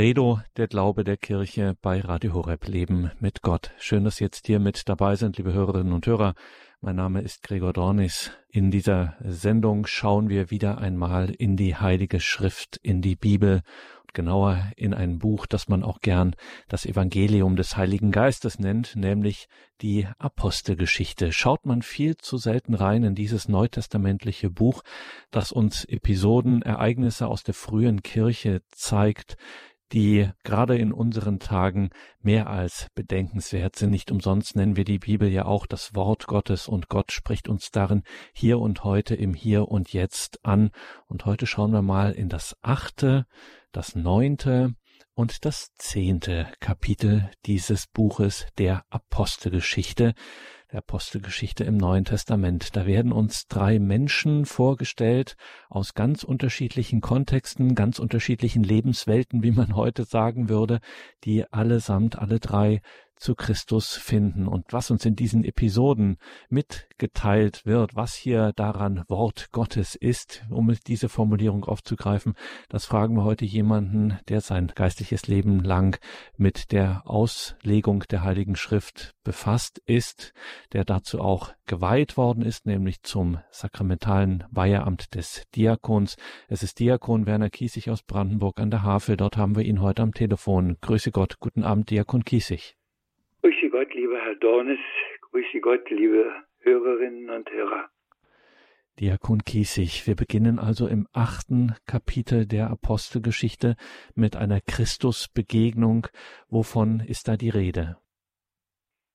Credo, der Glaube der Kirche bei Radio Horeb Leben mit Gott. Schön, dass Sie jetzt hier mit dabei sind, liebe Hörerinnen und Hörer. Mein Name ist Gregor Dornis. In dieser Sendung schauen wir wieder einmal in die Heilige Schrift, in die Bibel genauer in ein Buch, das man auch gern das Evangelium des Heiligen Geistes nennt, nämlich die Apostelgeschichte. Schaut man viel zu selten rein in dieses neutestamentliche Buch, das uns Episoden, Ereignisse aus der frühen Kirche zeigt, die gerade in unseren Tagen mehr als bedenkenswert sind. Nicht umsonst nennen wir die Bibel ja auch das Wort Gottes und Gott spricht uns darin hier und heute im Hier und Jetzt an. Und heute schauen wir mal in das achte das neunte und das zehnte Kapitel dieses Buches der Apostelgeschichte, der Apostelgeschichte im Neuen Testament. Da werden uns drei Menschen vorgestellt aus ganz unterschiedlichen Kontexten, ganz unterschiedlichen Lebenswelten, wie man heute sagen würde, die allesamt alle drei zu Christus finden und was uns in diesen Episoden mitgeteilt wird, was hier daran Wort Gottes ist, um diese Formulierung aufzugreifen, das fragen wir heute jemanden, der sein geistliches Leben lang mit der Auslegung der Heiligen Schrift befasst ist, der dazu auch geweiht worden ist, nämlich zum sakramentalen Weiheamt des Diakons. Es ist Diakon Werner Kiesig aus Brandenburg an der Havel. Dort haben wir ihn heute am Telefon. Grüße Gott. Guten Abend, Diakon Kiesig. Grüße Gott, lieber Herr Dornes. Grüße Gott, liebe Hörerinnen und Hörer. Diakon Kiesig, wir beginnen also im achten Kapitel der Apostelgeschichte mit einer Christusbegegnung. Wovon ist da die Rede?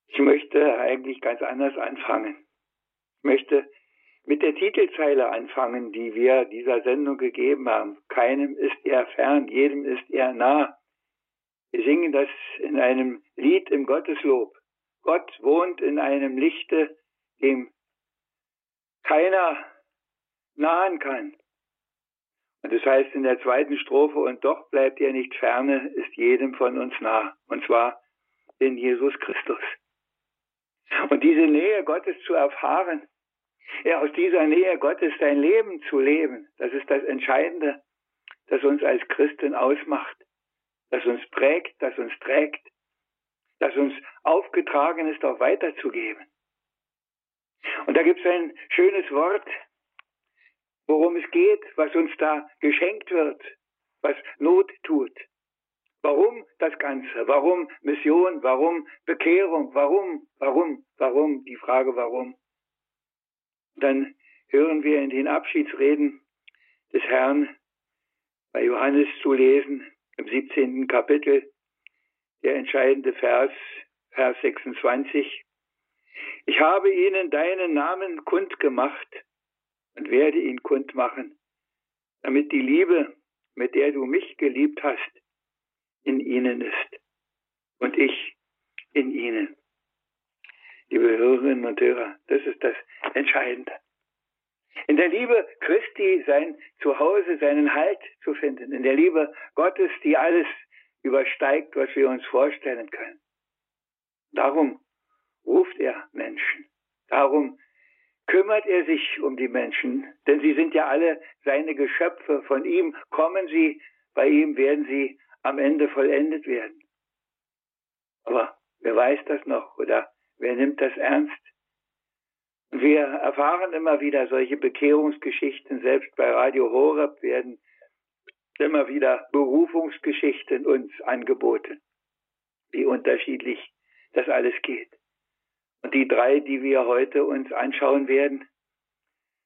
Ich möchte eigentlich ganz anders anfangen. Ich möchte mit der Titelzeile anfangen, die wir dieser Sendung gegeben haben. Keinem ist er fern, jedem ist er nah. Wir singen das in einem Lied im Gotteslob. Gott wohnt in einem Lichte, dem keiner nahen kann. Und das heißt in der zweiten Strophe, und doch bleibt er nicht ferne, ist jedem von uns nah. Und zwar in Jesus Christus. Und diese Nähe Gottes zu erfahren, ja, aus dieser Nähe Gottes sein Leben zu leben, das ist das Entscheidende, das uns als Christen ausmacht das uns prägt, das uns trägt, das uns aufgetragen ist, auch weiterzugeben. Und da gibt es ein schönes Wort, worum es geht, was uns da geschenkt wird, was Not tut. Warum das Ganze? Warum Mission? Warum Bekehrung? Warum? Warum? Warum? Die Frage warum. Dann hören wir in den Abschiedsreden des Herrn bei Johannes zu lesen, im 17. Kapitel, der entscheidende Vers, Vers 26. Ich habe ihnen deinen Namen kundgemacht und werde ihn kundmachen, damit die Liebe, mit der du mich geliebt hast, in ihnen ist und ich in ihnen. Liebe Hörerinnen und Hörer, das ist das Entscheidende in der Liebe Christi sein Zuhause, seinen Halt zu finden, in der Liebe Gottes, die alles übersteigt, was wir uns vorstellen können. Darum ruft er Menschen. Darum kümmert er sich um die Menschen, denn sie sind ja alle seine Geschöpfe. Von ihm kommen sie, bei ihm werden sie am Ende vollendet werden. Aber wer weiß das noch oder wer nimmt das ernst? Wir erfahren immer wieder solche Bekehrungsgeschichten, selbst bei Radio Horeb werden immer wieder Berufungsgeschichten uns angeboten, wie unterschiedlich das alles geht. Und die drei, die wir heute uns anschauen werden,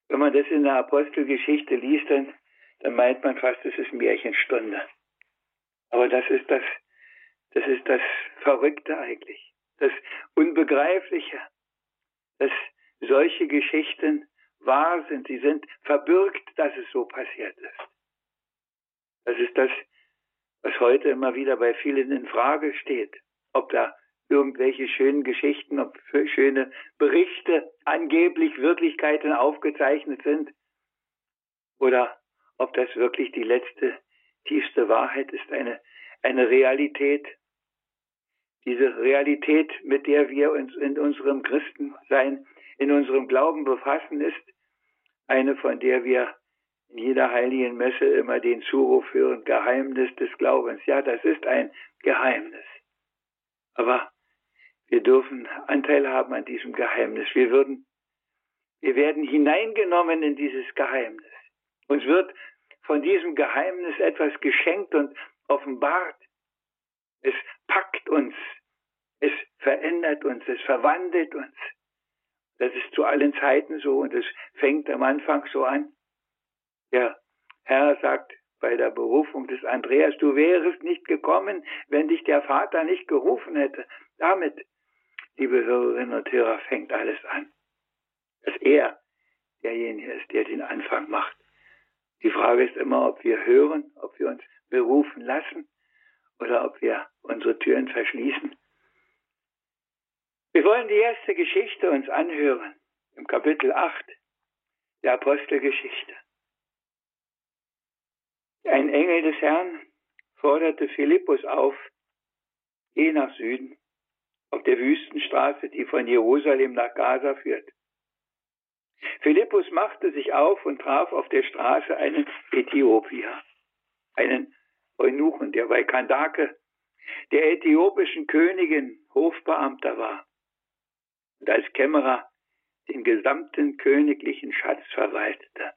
wenn man das in der Apostelgeschichte liest, dann, dann meint man fast, es ist Märchenstunde. Aber das ist das, das ist das Verrückte eigentlich, das Unbegreifliche, das solche Geschichten wahr sind. Sie sind verbürgt, dass es so passiert ist. Das ist das, was heute immer wieder bei vielen in Frage steht. Ob da irgendwelche schönen Geschichten, ob schöne Berichte angeblich Wirklichkeiten aufgezeichnet sind oder ob das wirklich die letzte, tiefste Wahrheit ist, eine, eine Realität. Diese Realität, mit der wir uns in unserem Christensein in unserem Glauben befassen, ist eine, von der wir in jeder heiligen Messe immer den Zuruf hören, Geheimnis des Glaubens. Ja, das ist ein Geheimnis. Aber wir dürfen Anteil haben an diesem Geheimnis. Wir würden, wir werden hineingenommen in dieses Geheimnis. Uns wird von diesem Geheimnis etwas geschenkt und offenbart. Es packt uns. Es verändert uns. Es verwandelt uns. Das ist zu allen Zeiten so und es fängt am Anfang so an. Der Herr sagt bei der Berufung des Andreas, du wärest nicht gekommen, wenn dich der Vater nicht gerufen hätte. Damit, liebe Hörerinnen und Hörer, fängt alles an. Dass er derjenige ist, der den Anfang macht. Die Frage ist immer, ob wir hören, ob wir uns berufen lassen oder ob wir unsere Türen verschließen. Wir wollen die erste Geschichte uns anhören, im Kapitel 8 der Apostelgeschichte. Ein Engel des Herrn forderte Philippus auf, geh nach Süden, auf der Wüstenstraße, die von Jerusalem nach Gaza führt. Philippus machte sich auf und traf auf der Straße einen Äthiopier, einen Eunuchen, der bei Kandake, der äthiopischen Königin, Hofbeamter war und als Kämmerer den gesamten königlichen Schatz verwaltete.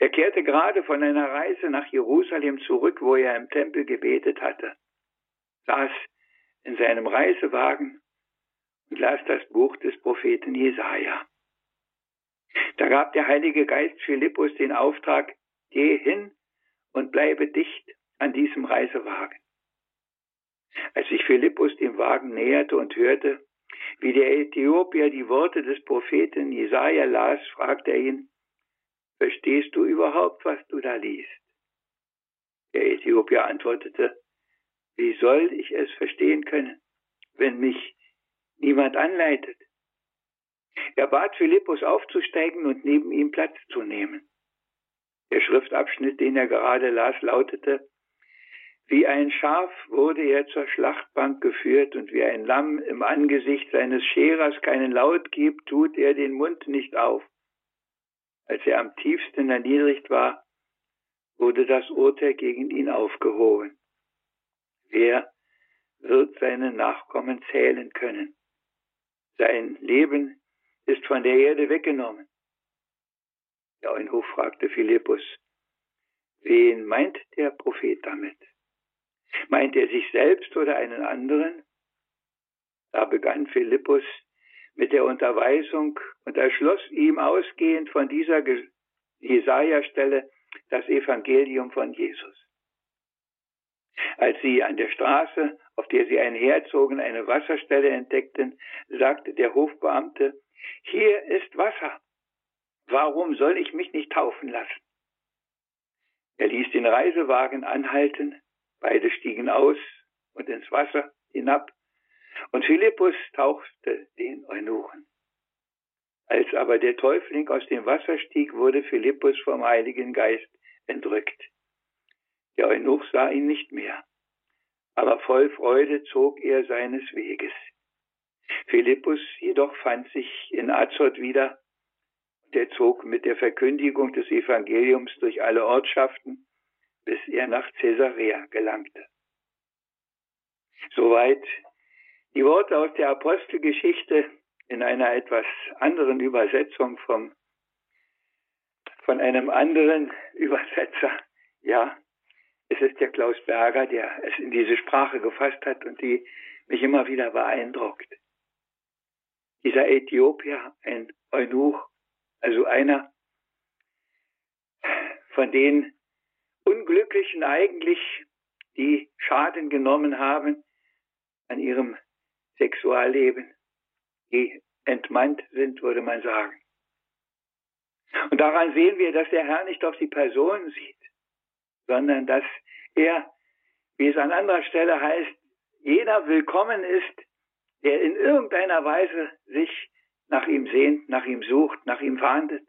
Er kehrte gerade von einer Reise nach Jerusalem zurück, wo er im Tempel gebetet hatte, saß in seinem Reisewagen und las das Buch des Propheten Jesaja. Da gab der Heilige Geist Philippus den Auftrag, geh hin und bleibe dicht an diesem Reisewagen. Als sich Philippus dem Wagen näherte und hörte, wie der Äthiopier die Worte des Propheten Jesaja las, fragte er ihn, Verstehst du überhaupt, was du da liest? Der Äthiopier antwortete, Wie soll ich es verstehen können, wenn mich niemand anleitet? Er bat Philippus aufzusteigen und neben ihm Platz zu nehmen. Der Schriftabschnitt, den er gerade las, lautete, wie ein Schaf wurde er zur Schlachtbank geführt und wie ein Lamm im Angesicht seines Scherers keinen Laut gibt, tut er den Mund nicht auf. Als er am tiefsten erniedrigt war, wurde das Urteil gegen ihn aufgehoben. Wer wird seine Nachkommen zählen können? Sein Leben ist von der Erde weggenommen. Der Eunuch fragte Philippus, wen meint der Prophet damit? Meint er sich selbst oder einen anderen? Da begann Philippus mit der Unterweisung und erschloss ihm ausgehend von dieser Jesaja-Stelle das Evangelium von Jesus. Als sie an der Straße, auf der sie einherzogen, eine Wasserstelle entdeckten, sagte der Hofbeamte, hier ist Wasser. Warum soll ich mich nicht taufen lassen? Er ließ den Reisewagen anhalten, beide stiegen aus und ins Wasser hinab, und Philippus tauchte den Eunuchen. Als aber der Täufling aus dem Wasser stieg, wurde Philippus vom Heiligen Geist entrückt. Der Eunuch sah ihn nicht mehr, aber voll Freude zog er seines Weges. Philippus jedoch fand sich in Azot wieder, der zog mit der Verkündigung des Evangeliums durch alle Ortschaften, bis er nach Caesarea gelangte. Soweit die Worte aus der Apostelgeschichte in einer etwas anderen Übersetzung vom, von einem anderen Übersetzer. Ja, es ist der Klaus Berger, der es in diese Sprache gefasst hat und die mich immer wieder beeindruckt. Dieser Äthiopier, ein Eunuch, also einer von den Unglücklichen eigentlich, die Schaden genommen haben an ihrem Sexualleben, die entmannt sind, würde man sagen. Und daran sehen wir, dass der Herr nicht auf die Person sieht, sondern dass er, wie es an anderer Stelle heißt, jeder willkommen ist, der in irgendeiner Weise sich nach ihm sehnt, nach ihm sucht, nach ihm fahndet,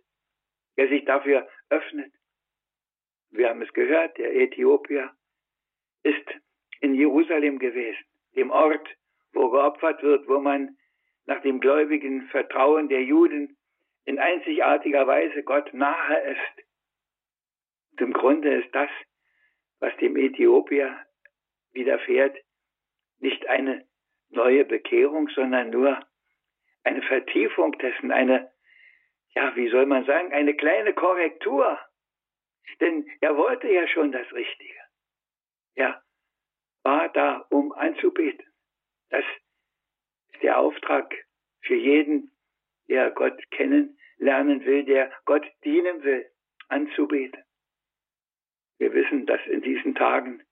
der sich dafür öffnet. Wir haben es gehört, der Äthiopier ist in Jerusalem gewesen, dem Ort, wo geopfert wird, wo man nach dem gläubigen Vertrauen der Juden in einzigartiger Weise Gott nahe ist. Und Im Grunde ist das, was dem Äthiopier widerfährt, nicht eine neue Bekehrung, sondern nur eine Vertiefung dessen, eine, ja, wie soll man sagen, eine kleine Korrektur. Denn er wollte ja schon das Richtige. Er war da, um anzubeten. Das ist der Auftrag für jeden, der Gott kennenlernen will, der Gott dienen will, anzubeten. Wir wissen, dass in diesen Tagen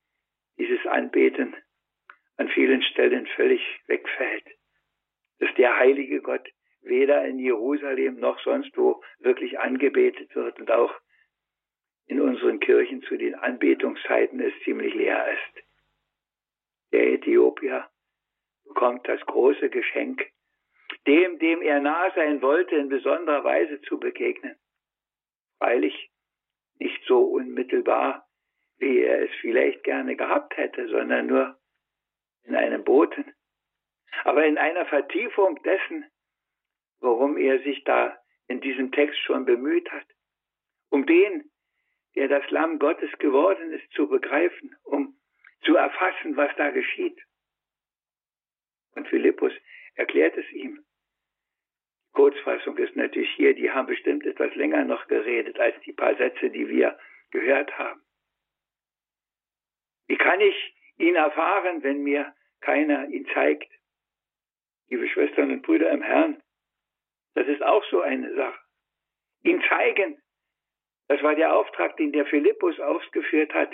dieses Anbeten an vielen Stellen völlig wegfällt. Dass der heilige Gott weder in Jerusalem noch sonst wo wirklich angebetet wird und auch in unseren Kirchen zu den Anbetungszeiten es ziemlich leer ist. Der Äthiopier bekommt das große Geschenk, dem, dem er nah sein wollte, in besonderer Weise zu begegnen. Freilich nicht so unmittelbar, wie er es vielleicht gerne gehabt hätte, sondern nur in einem Boten. Aber in einer Vertiefung dessen, worum er sich da in diesem Text schon bemüht hat. Um den, der das Lamm Gottes geworden ist, zu begreifen, um zu erfassen, was da geschieht. Und Philippus erklärt es ihm. Kurzfassung ist natürlich hier, die haben bestimmt etwas länger noch geredet als die paar Sätze, die wir gehört haben. Wie kann ich ihn erfahren, wenn mir keiner ihn zeigt? Liebe Schwestern und Brüder im Herrn, das ist auch so eine Sache. Ihn zeigen, das war der Auftrag, den der Philippus ausgeführt hat,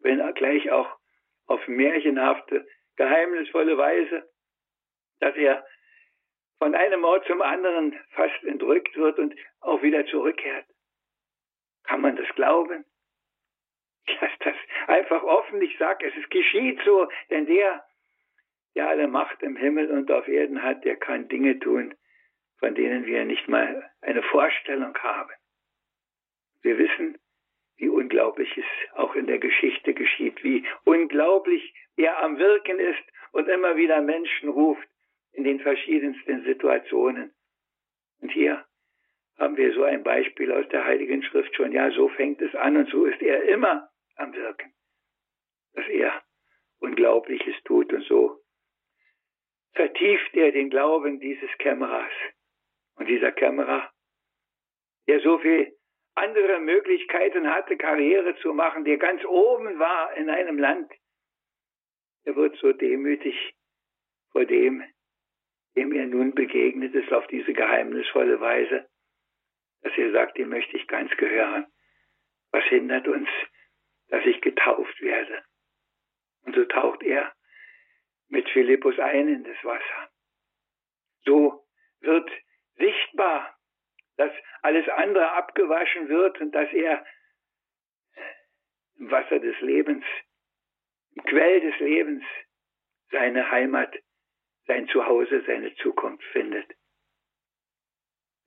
wenn er gleich auch auf märchenhafte, geheimnisvolle Weise, dass er von einem Ort zum anderen fast entrückt wird und auch wieder zurückkehrt. Kann man das glauben? Lass das einfach offen. Ich sage es geschieht so, denn der, der alle Macht im Himmel und auf Erden hat, der kann Dinge tun, von denen wir nicht mal eine Vorstellung haben. Wir wissen, wie unglaublich es auch in der Geschichte geschieht, wie unglaublich er am Wirken ist und immer wieder Menschen ruft in den verschiedensten Situationen. Und hier haben wir so ein Beispiel aus der Heiligen Schrift schon. Ja, so fängt es an und so ist er immer am Wirken, dass er Unglaubliches tut und so vertieft er den Glauben dieses Kämmerers. Und dieser Kämmerer, der so viel andere Möglichkeiten hatte, Karriere zu machen, der ganz oben war in einem Land, er wird so demütig vor dem, dem er nun begegnet ist, auf diese geheimnisvolle Weise, dass er sagt, dem möchte ich ganz gehören. Was hindert uns, dass ich getauft werde? Und so taucht er mit Philippus ein in das Wasser. So wird sichtbar, dass alles andere abgewaschen wird und dass er im Wasser des Lebens, im Quell des Lebens seine Heimat, sein Zuhause, seine Zukunft findet.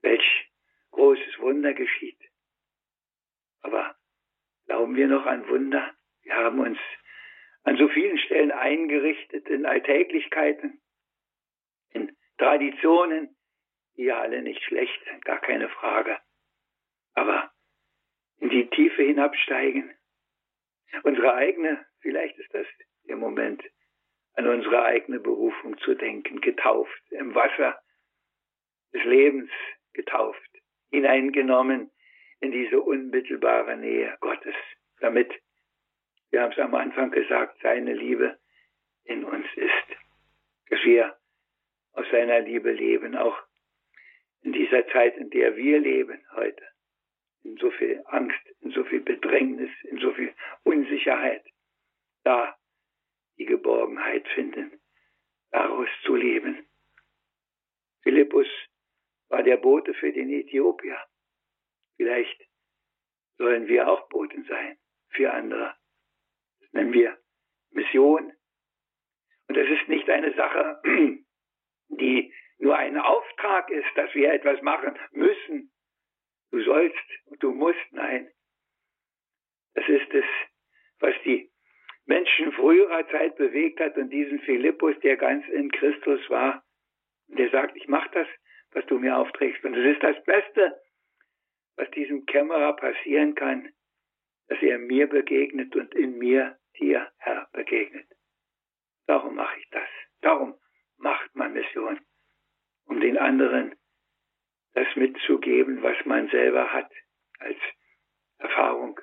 Welch großes Wunder geschieht. Aber glauben wir noch an Wunder? Wir haben uns an so vielen Stellen eingerichtet in Alltäglichkeiten, in Traditionen, die ja alle nicht schlecht sind, gar keine Frage. Aber in die Tiefe hinabsteigen, unsere eigene, vielleicht ist das der Moment, an unsere eigene Berufung zu denken, getauft, im Wasser des Lebens getauft, hineingenommen in diese unmittelbare Nähe Gottes, damit, wir haben es am Anfang gesagt, seine Liebe in uns ist, dass wir aus seiner Liebe leben, auch in dieser Zeit, in der wir leben heute, in so viel Angst, in so viel Bedrängnis, in so viel Unsicherheit, da die Geborgenheit finden, daraus zu leben. Philippus war der Bote für den Äthiopier. Vielleicht sollen wir auch Boten sein für andere. Das nennen wir Mission. Und das ist nicht eine Sache, die nur ein Auftrag ist, dass wir etwas machen müssen. Du sollst und du musst, nein. Das ist es, was die Menschen früherer Zeit bewegt hat und diesen Philippus, der ganz in Christus war, der sagt, ich mach das, was du mir aufträgst. Und es ist das Beste, was diesem Kämmerer passieren kann, dass er mir begegnet und in mir dir, Herr, begegnet. Darum mache ich das. Darum macht man Mission, um den anderen das mitzugeben, was man selber hat, als Erfahrung,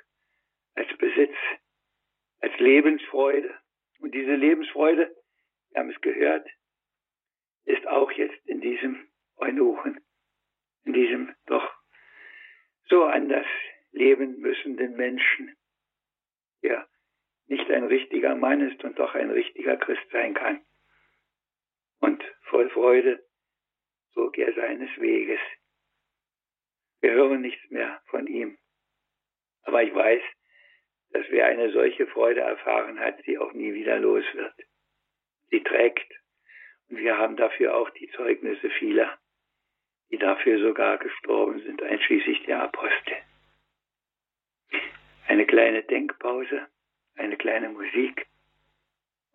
als Besitz, als Lebensfreude. Und diese Lebensfreude, wir haben es gehört, ist auch jetzt in diesem Eunuchen, in diesem doch so anders leben müssenden Menschen, der nicht ein richtiger Mann ist und doch ein richtiger Christ sein kann. Und voll Freude zog er seines Weges. Wir hören nichts mehr von ihm. Aber ich weiß, dass wer eine solche Freude erfahren hat, sie auch nie wieder los wird. Sie trägt. Und wir haben dafür auch die Zeugnisse vieler, die dafür sogar gestorben sind, einschließlich der Apostel. Eine kleine Denkpause, eine kleine Musik,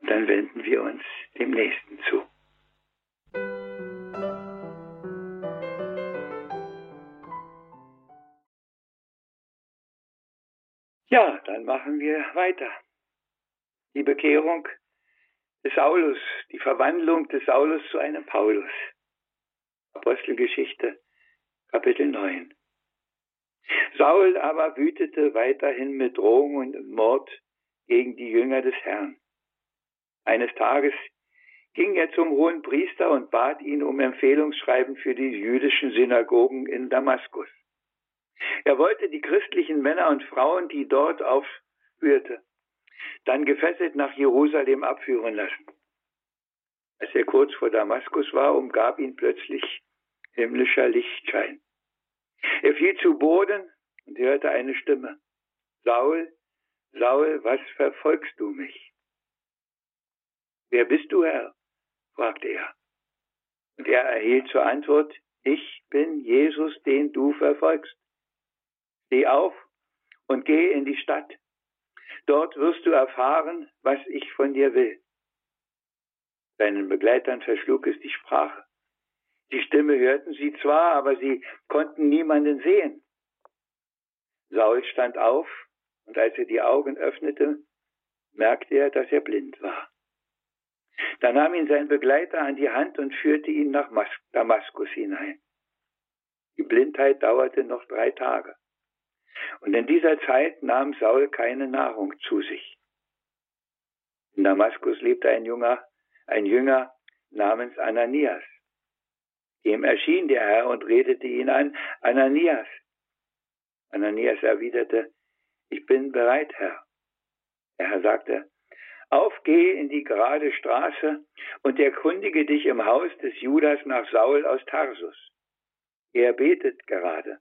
und dann wenden wir uns dem Nächsten zu. Ja, dann machen wir weiter. Die Bekehrung des Saulus, die Verwandlung des Saulus zu einem Paulus. Apostelgeschichte, Kapitel 9. Saul aber wütete weiterhin mit Drohung und Mord gegen die Jünger des Herrn. Eines Tages ging er zum hohen Priester und bat ihn um Empfehlungsschreiben für die jüdischen Synagogen in Damaskus. Er wollte die christlichen Männer und Frauen, die dort aufführte, dann gefesselt nach Jerusalem abführen lassen. Als er kurz vor Damaskus war, umgab ihn plötzlich himmlischer Lichtschein. Er fiel zu Boden und hörte eine Stimme. Saul, Saul, was verfolgst du mich? Wer bist du, Herr? fragte er. Und er erhielt zur Antwort, ich bin Jesus, den du verfolgst. Steh auf und geh in die Stadt. Dort wirst du erfahren, was ich von dir will. Seinen Begleitern verschlug es die Sprache. Die Stimme hörten sie zwar, aber sie konnten niemanden sehen. Saul stand auf, und als er die Augen öffnete, merkte er, dass er blind war. Da nahm ihn sein Begleiter an die Hand und führte ihn nach Damaskus hinein. Die Blindheit dauerte noch drei Tage. Und in dieser Zeit nahm Saul keine Nahrung zu sich. In Damaskus lebte ein Junger, ein Jünger namens Ananias. Ihm erschien der Herr und redete ihn an, Ananias. Ananias erwiderte, ich bin bereit, Herr. Der Herr sagte, auf, geh in die gerade Straße und erkundige dich im Haus des Judas nach Saul aus Tarsus. Er betet gerade.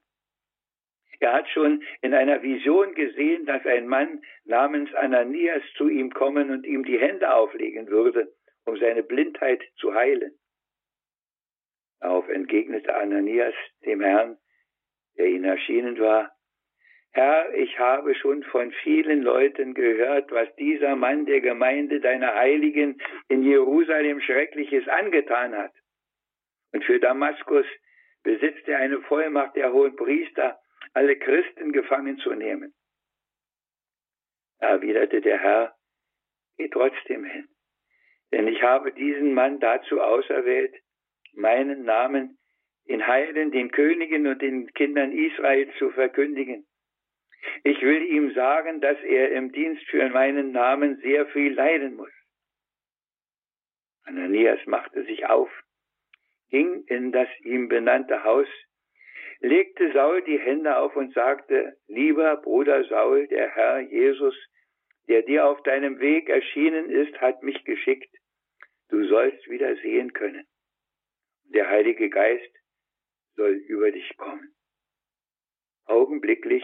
Er hat schon in einer Vision gesehen, dass ein Mann namens Ananias zu ihm kommen und ihm die Hände auflegen würde, um seine Blindheit zu heilen. Darauf entgegnete Ananias dem Herrn, der ihn erschienen war, Herr, ich habe schon von vielen Leuten gehört, was dieser Mann der Gemeinde deiner Heiligen in Jerusalem Schreckliches angetan hat. Und für Damaskus besitzt er eine Vollmacht der hohen Priester, alle Christen gefangen zu nehmen. Erwiderte der Herr, geh trotzdem hin, denn ich habe diesen Mann dazu auserwählt, meinen Namen den Heiden, den Königen und den Kindern Israels zu verkündigen. Ich will ihm sagen, dass er im Dienst für meinen Namen sehr viel leiden muss. Ananias machte sich auf, ging in das ihm benannte Haus legte Saul die Hände auf und sagte, lieber Bruder Saul, der Herr Jesus, der dir auf deinem Weg erschienen ist, hat mich geschickt. Du sollst wieder sehen können. Der Heilige Geist soll über dich kommen. Augenblicklich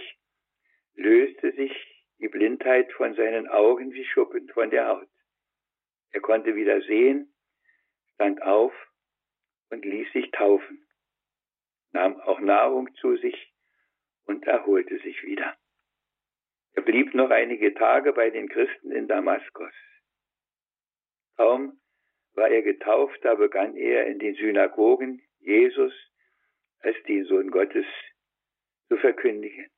löste sich die Blindheit von seinen Augen wie Schuppen von der Haut. Er konnte wieder sehen, stand auf und ließ sich taufen nahm auch Nahrung zu sich und erholte sich wieder. Er blieb noch einige Tage bei den Christen in Damaskus. Kaum war er getauft, da begann er in den Synagogen Jesus als den Sohn Gottes zu verkündigen.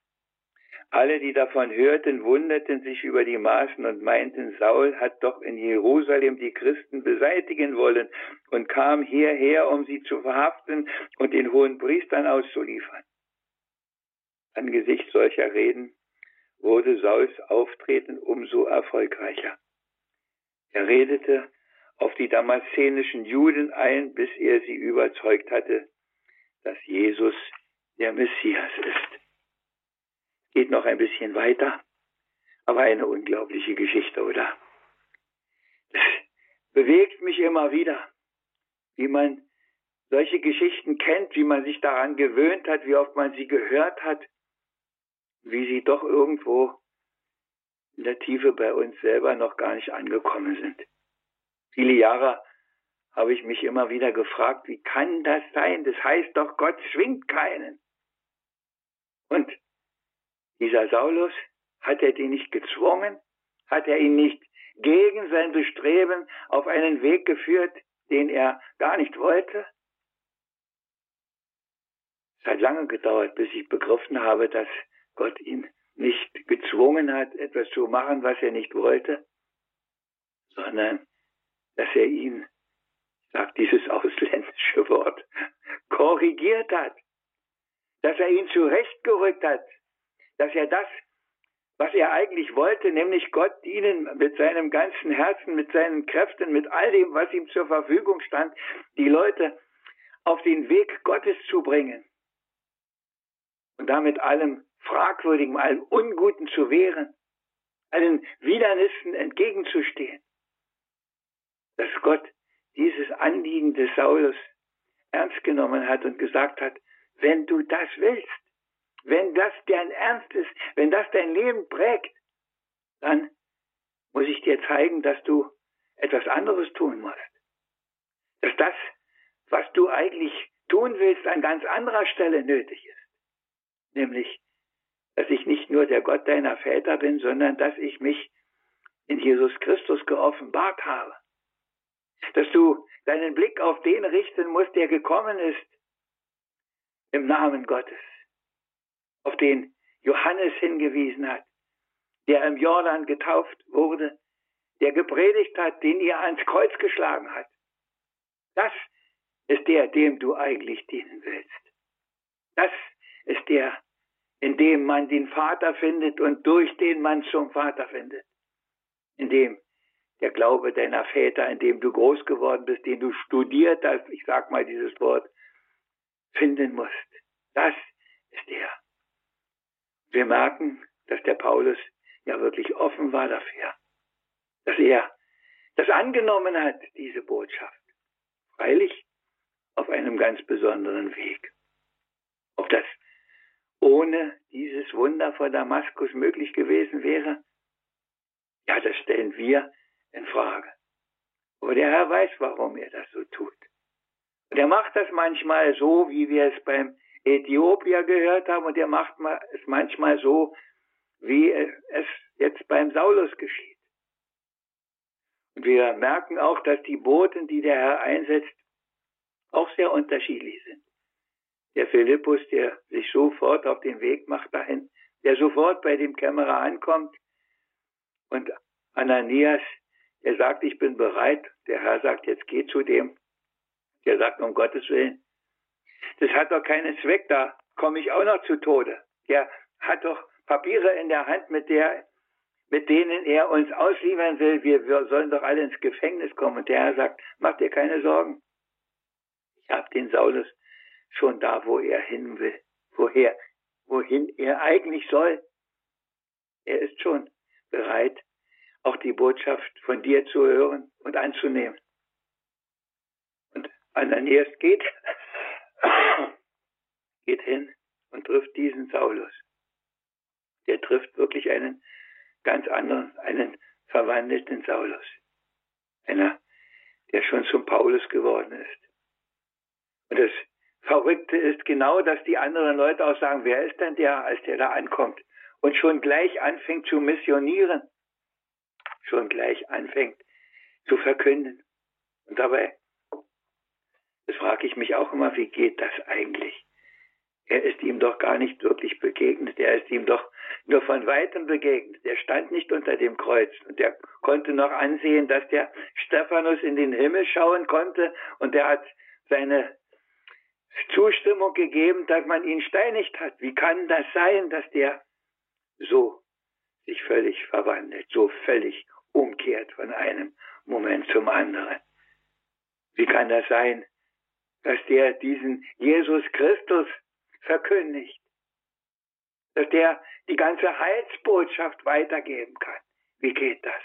Alle, die davon hörten, wunderten sich über die Maßen und meinten, Saul hat doch in Jerusalem die Christen beseitigen wollen und kam hierher, um sie zu verhaften und den hohen Priestern auszuliefern. Angesichts solcher Reden wurde Sauls Auftreten umso erfolgreicher. Er redete auf die damaszenischen Juden ein, bis er sie überzeugt hatte, dass Jesus der Messias ist. Geht noch ein bisschen weiter, aber eine unglaubliche Geschichte, oder? Das bewegt mich immer wieder, wie man solche Geschichten kennt, wie man sich daran gewöhnt hat, wie oft man sie gehört hat, wie sie doch irgendwo in der Tiefe bei uns selber noch gar nicht angekommen sind. Viele Jahre habe ich mich immer wieder gefragt, wie kann das sein? Das heißt doch, Gott zwingt keinen. Und dieser Saulus, hat er den nicht gezwungen? Hat er ihn nicht gegen sein Bestreben auf einen Weg geführt, den er gar nicht wollte? Es hat lange gedauert, bis ich begriffen habe, dass Gott ihn nicht gezwungen hat, etwas zu machen, was er nicht wollte, sondern dass er ihn, sagt dieses ausländische Wort, korrigiert hat, dass er ihn zurechtgerückt hat, dass er das, was er eigentlich wollte, nämlich Gott dienen mit seinem ganzen Herzen, mit seinen Kräften, mit all dem, was ihm zur Verfügung stand, die Leute auf den Weg Gottes zu bringen und damit allem Fragwürdigen, allem Unguten zu wehren, allen Widernissen entgegenzustehen. Dass Gott dieses Anliegen des Saulus ernst genommen hat und gesagt hat, wenn du das willst, wenn das dein Ernst ist, wenn das dein Leben prägt, dann muss ich dir zeigen, dass du etwas anderes tun musst. Dass das, was du eigentlich tun willst, an ganz anderer Stelle nötig ist. Nämlich, dass ich nicht nur der Gott deiner Väter bin, sondern dass ich mich in Jesus Christus geoffenbart habe. Dass du deinen Blick auf den richten musst, der gekommen ist im Namen Gottes auf den Johannes hingewiesen hat, der im Jordan getauft wurde, der gepredigt hat, den ihr ans Kreuz geschlagen hat. Das ist der, dem du eigentlich dienen willst. Das ist der, in dem man den Vater findet und durch den man zum Vater findet. In dem der Glaube deiner Väter, in dem du groß geworden bist, den du studiert hast, ich sag mal dieses Wort, finden musst. Das ist der. Wir merken, dass der Paulus ja wirklich offen war dafür, dass er das angenommen hat, diese Botschaft. Freilich auf einem ganz besonderen Weg. Ob das ohne dieses Wunder vor Damaskus möglich gewesen wäre? Ja, das stellen wir in Frage. Aber der Herr weiß, warum er das so tut. Und er macht das manchmal so, wie wir es beim Äthiopier gehört haben und er macht es manchmal so, wie es jetzt beim Saulus geschieht. Und wir merken auch, dass die Boten, die der Herr einsetzt, auch sehr unterschiedlich sind. Der Philippus, der sich sofort auf den Weg macht dahin, der sofort bei dem Kämmerer ankommt und Ananias, der sagt, ich bin bereit, der Herr sagt, jetzt geh zu dem, der sagt, um Gottes Willen, das hat doch keinen Zweck, da komme ich auch noch zu Tode. Der hat doch Papiere in der Hand, mit der, mit denen er uns ausliefern will. Wir, wir sollen doch alle ins Gefängnis kommen. Und der Herr sagt, mach dir keine Sorgen. Ich habe den Saulus schon da, wo er hin will. Woher? Wohin er eigentlich soll. Er ist schon bereit, auch die Botschaft von dir zu hören und anzunehmen. Und Ananias geht geht hin und trifft diesen Saulus. Der trifft wirklich einen ganz anderen, einen verwandelten Saulus. Einer, der schon zum Paulus geworden ist. Und das Verrückte ist genau, dass die anderen Leute auch sagen, wer ist denn der, als der da ankommt und schon gleich anfängt zu missionieren, schon gleich anfängt zu verkünden. Und dabei das frage ich mich auch immer, wie geht das eigentlich? Er ist ihm doch gar nicht wirklich begegnet. Er ist ihm doch nur von weitem begegnet. Der stand nicht unter dem Kreuz und der konnte noch ansehen, dass der Stephanus in den Himmel schauen konnte und der hat seine Zustimmung gegeben, dass man ihn steinigt hat. Wie kann das sein, dass der so sich völlig verwandelt, so völlig umkehrt von einem Moment zum anderen? Wie kann das sein, dass der diesen Jesus Christus verkündigt? Dass der die ganze Heilsbotschaft weitergeben kann? Wie geht das?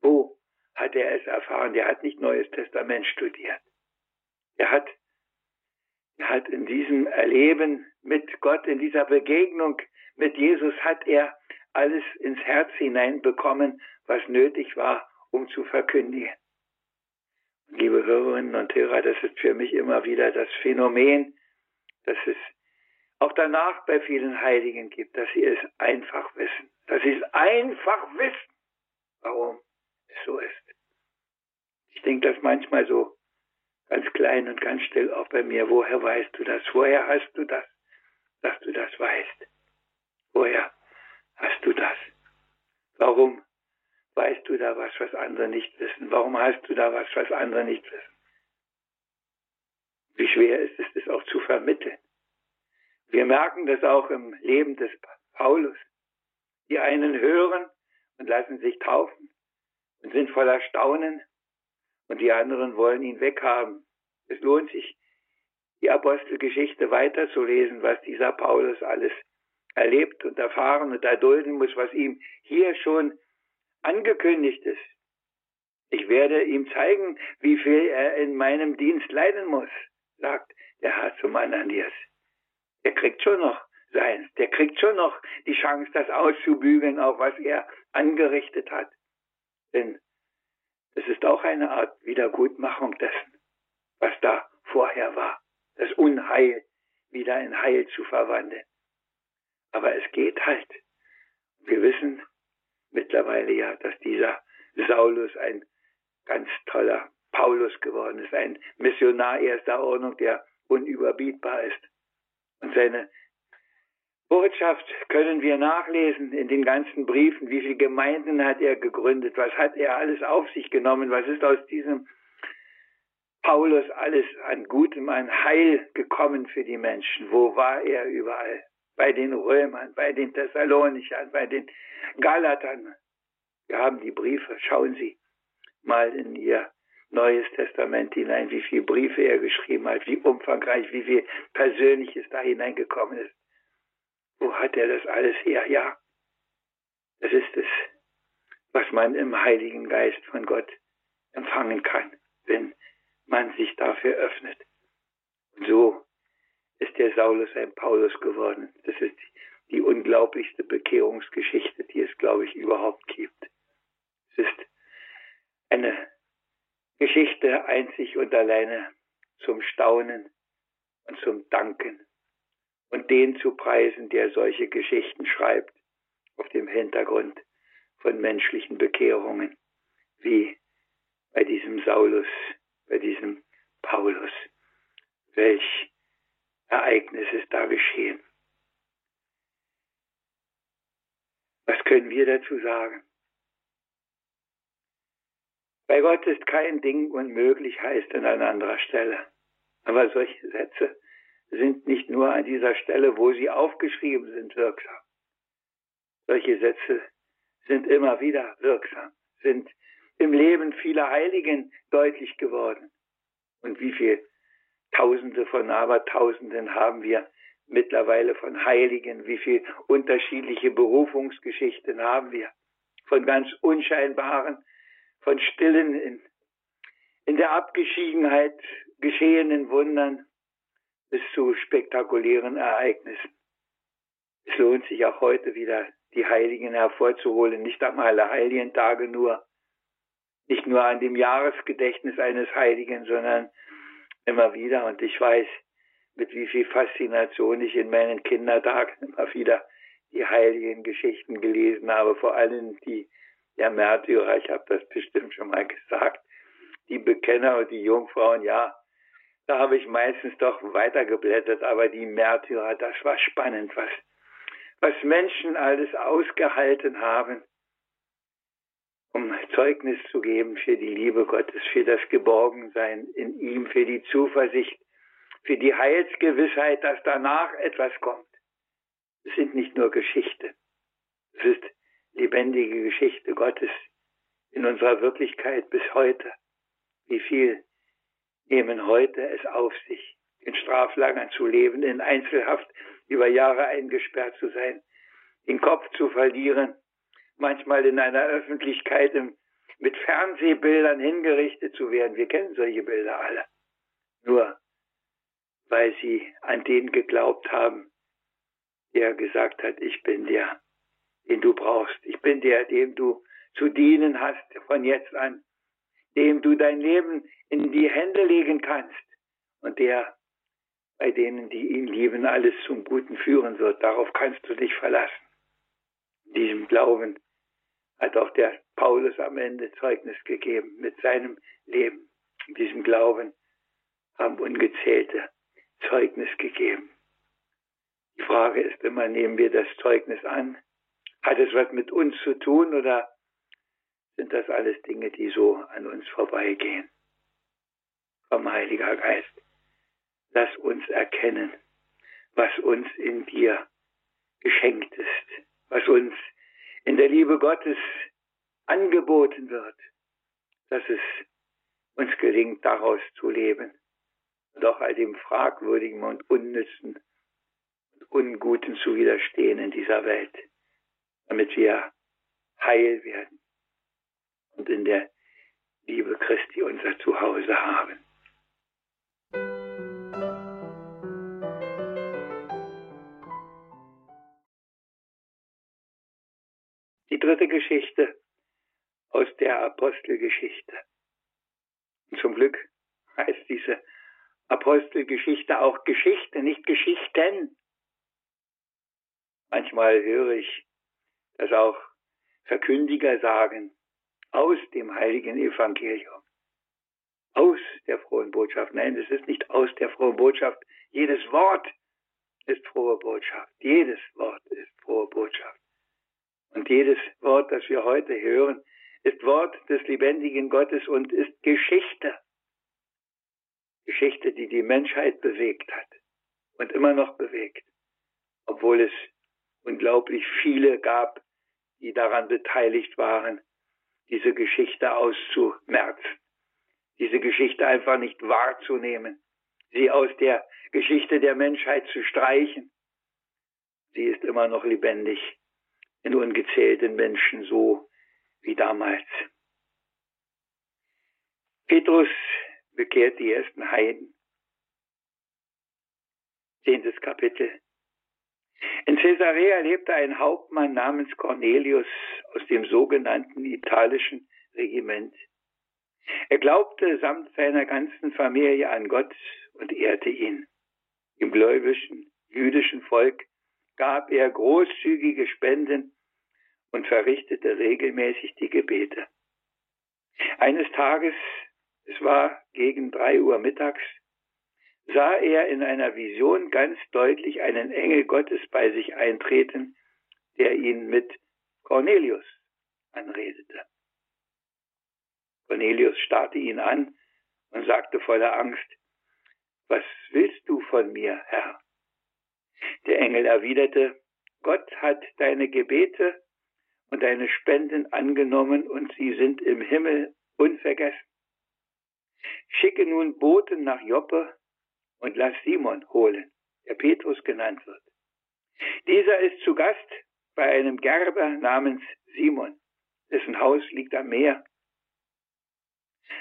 Wo hat er es erfahren? Der hat nicht Neues Testament studiert. Er hat er hat in diesem Erleben mit Gott, in dieser Begegnung mit Jesus, hat er alles ins Herz hineinbekommen, was nötig war, um zu verkündigen. Liebe Hörerinnen und Hörer, das ist für mich immer wieder das Phänomen, dass es auch danach bei vielen Heiligen gibt, dass sie es einfach wissen. Dass sie es einfach wissen, warum es so ist. Ich denke das manchmal so ganz klein und ganz still auch bei mir. Woher weißt du das? Woher hast du das, dass du das weißt? Woher hast du das? Warum weißt du da was, was andere nicht wissen? Warum hast du da was, was andere nicht wissen? Wie schwer ist es, das auch zu vermitteln? Wir merken das auch im Leben des Paulus. Die einen hören und lassen sich taufen und sind voller Staunen und die anderen wollen ihn weghaben. Es lohnt sich, die Apostelgeschichte weiterzulesen, was dieser Paulus alles erlebt und erfahren und erdulden muss, was ihm hier schon angekündigt ist. Ich werde ihm zeigen, wie viel er in meinem Dienst leiden muss, sagt der Herr zum Ananias. Er kriegt schon noch seins, der kriegt schon noch die Chance, das auszubügeln, auch was er angerichtet hat. Denn es ist auch eine Art Wiedergutmachung dessen, was da vorher war. Das Unheil wieder in Heil zu verwandeln. Aber es geht halt. Wir wissen mittlerweile ja, dass dieser Saulus ein ganz toller Paulus geworden ist, ein Missionar erster Ordnung, der unüberbietbar ist. Und seine Botschaft können wir nachlesen in den ganzen Briefen. Wie viele Gemeinden hat er gegründet? Was hat er alles auf sich genommen? Was ist aus diesem Paulus alles an Gutem, an Heil gekommen für die Menschen? Wo war er überall? Bei den Römern, bei den Thessalonichern, bei den Galatern. Wir haben die Briefe. Schauen Sie mal in Ihr Neues Testament hinein, wie viele Briefe er geschrieben hat, wie umfangreich, wie viel Persönliches da hineingekommen ist. Wo hat er das alles her? Ja, das ist es, was man im Heiligen Geist von Gott empfangen kann, wenn man sich dafür öffnet. Und so ist der Saulus ein Paulus geworden. Das ist die unglaublichste Bekehrungsgeschichte, die es, glaube ich, überhaupt gibt. Es ist eine Geschichte einzig und alleine zum Staunen und zum Danken und den zu preisen, der solche Geschichten schreibt, auf dem Hintergrund von menschlichen Bekehrungen, wie bei diesem Saulus, bei diesem Paulus. Welch Ereignis ist da geschehen. Was können wir dazu sagen? Bei Gott ist kein Ding unmöglich, heißt an einer anderen Stelle. Aber solche Sätze sind nicht nur an dieser Stelle, wo sie aufgeschrieben sind, wirksam. Solche Sätze sind immer wieder wirksam, sind im Leben vieler Heiligen deutlich geworden. Und wie viel Tausende von Abertausenden haben wir mittlerweile von Heiligen, wie viel unterschiedliche Berufungsgeschichten haben wir, von ganz unscheinbaren, von stillen, in, in der Abgeschiedenheit geschehenen Wundern bis zu spektakulären Ereignissen. Es lohnt sich auch heute wieder, die Heiligen hervorzuholen, nicht am Allerheiligen Tage nur, nicht nur an dem Jahresgedächtnis eines Heiligen, sondern immer wieder. Und ich weiß, mit wie viel Faszination ich in meinen Kindertagen immer wieder die heiligen Geschichten gelesen habe, vor allem die der Märtyrer, ich habe das bestimmt schon mal gesagt, die Bekenner und die Jungfrauen, ja, da habe ich meistens doch weitergeblättert, aber die Märtyrer, das war spannend, was, was Menschen alles ausgehalten haben, um Zeugnis zu geben für die Liebe Gottes, für das Geborgensein in ihm, für die Zuversicht, für die Heilsgewissheit, dass danach etwas kommt. Es sind nicht nur Geschichte. Es ist lebendige Geschichte Gottes in unserer Wirklichkeit bis heute. Wie viel nehmen heute es auf sich, in Straflagern zu leben, in Einzelhaft über Jahre eingesperrt zu sein, den Kopf zu verlieren, manchmal in einer Öffentlichkeit mit Fernsehbildern hingerichtet zu werden. Wir kennen solche Bilder alle. Nur weil sie an den geglaubt haben, der gesagt hat, ich bin der, den du brauchst. Ich bin der, dem du zu dienen hast von jetzt an, dem du dein Leben in die Hände legen kannst und der bei denen, die ihn lieben, alles zum Guten führen wird. Darauf kannst du dich verlassen. In diesem Glauben hat auch der Paulus am Ende Zeugnis gegeben mit seinem Leben. In diesem Glauben haben ungezählte Zeugnis gegeben. Die Frage ist immer, nehmen wir das Zeugnis an? Hat es was mit uns zu tun oder sind das alles Dinge, die so an uns vorbeigehen? Komm, Heiliger Geist, lass uns erkennen, was uns in dir geschenkt ist, was uns in der Liebe Gottes angeboten wird, dass es uns gelingt, daraus zu leben und auch all dem Fragwürdigen und Unnützen und Unguten zu widerstehen in dieser Welt, damit wir heil werden und in der Liebe Christi unser Zuhause haben. Die dritte Geschichte aus der Apostelgeschichte. Zum Glück heißt diese Apostelgeschichte auch Geschichte, nicht Geschichten. Manchmal höre ich, dass auch Verkündiger sagen, aus dem heiligen Evangelium, aus der frohen Botschaft. Nein, es ist nicht aus der frohen Botschaft. Jedes Wort ist frohe Botschaft. Jedes Wort ist frohe Botschaft. Und jedes Wort, das wir heute hören, ist Wort des lebendigen Gottes und ist Geschichte. Geschichte, die die Menschheit bewegt hat und immer noch bewegt, obwohl es unglaublich viele gab, die daran beteiligt waren, diese Geschichte auszumerzen, diese Geschichte einfach nicht wahrzunehmen, sie aus der Geschichte der Menschheit zu streichen. Sie ist immer noch lebendig in ungezählten Menschen so wie damals. Petrus bekehrt die ersten Heiden. Zehntes Kapitel. In Caesarea lebte ein Hauptmann namens Cornelius aus dem sogenannten italischen Regiment. Er glaubte samt seiner ganzen Familie an Gott und ehrte ihn. Im gläubischen jüdischen Volk gab er großzügige Spenden und verrichtete regelmäßig die Gebete. Eines Tages es war gegen drei Uhr mittags, sah er in einer Vision ganz deutlich einen Engel Gottes bei sich eintreten, der ihn mit Cornelius anredete. Cornelius starrte ihn an und sagte voller Angst, was willst du von mir, Herr? Der Engel erwiderte, Gott hat deine Gebete und deine Spenden angenommen und sie sind im Himmel unvergessen. Schicke nun Boten nach Joppe und lass Simon holen, der Petrus genannt wird. Dieser ist zu Gast bei einem Gerber namens Simon, dessen Haus liegt am Meer.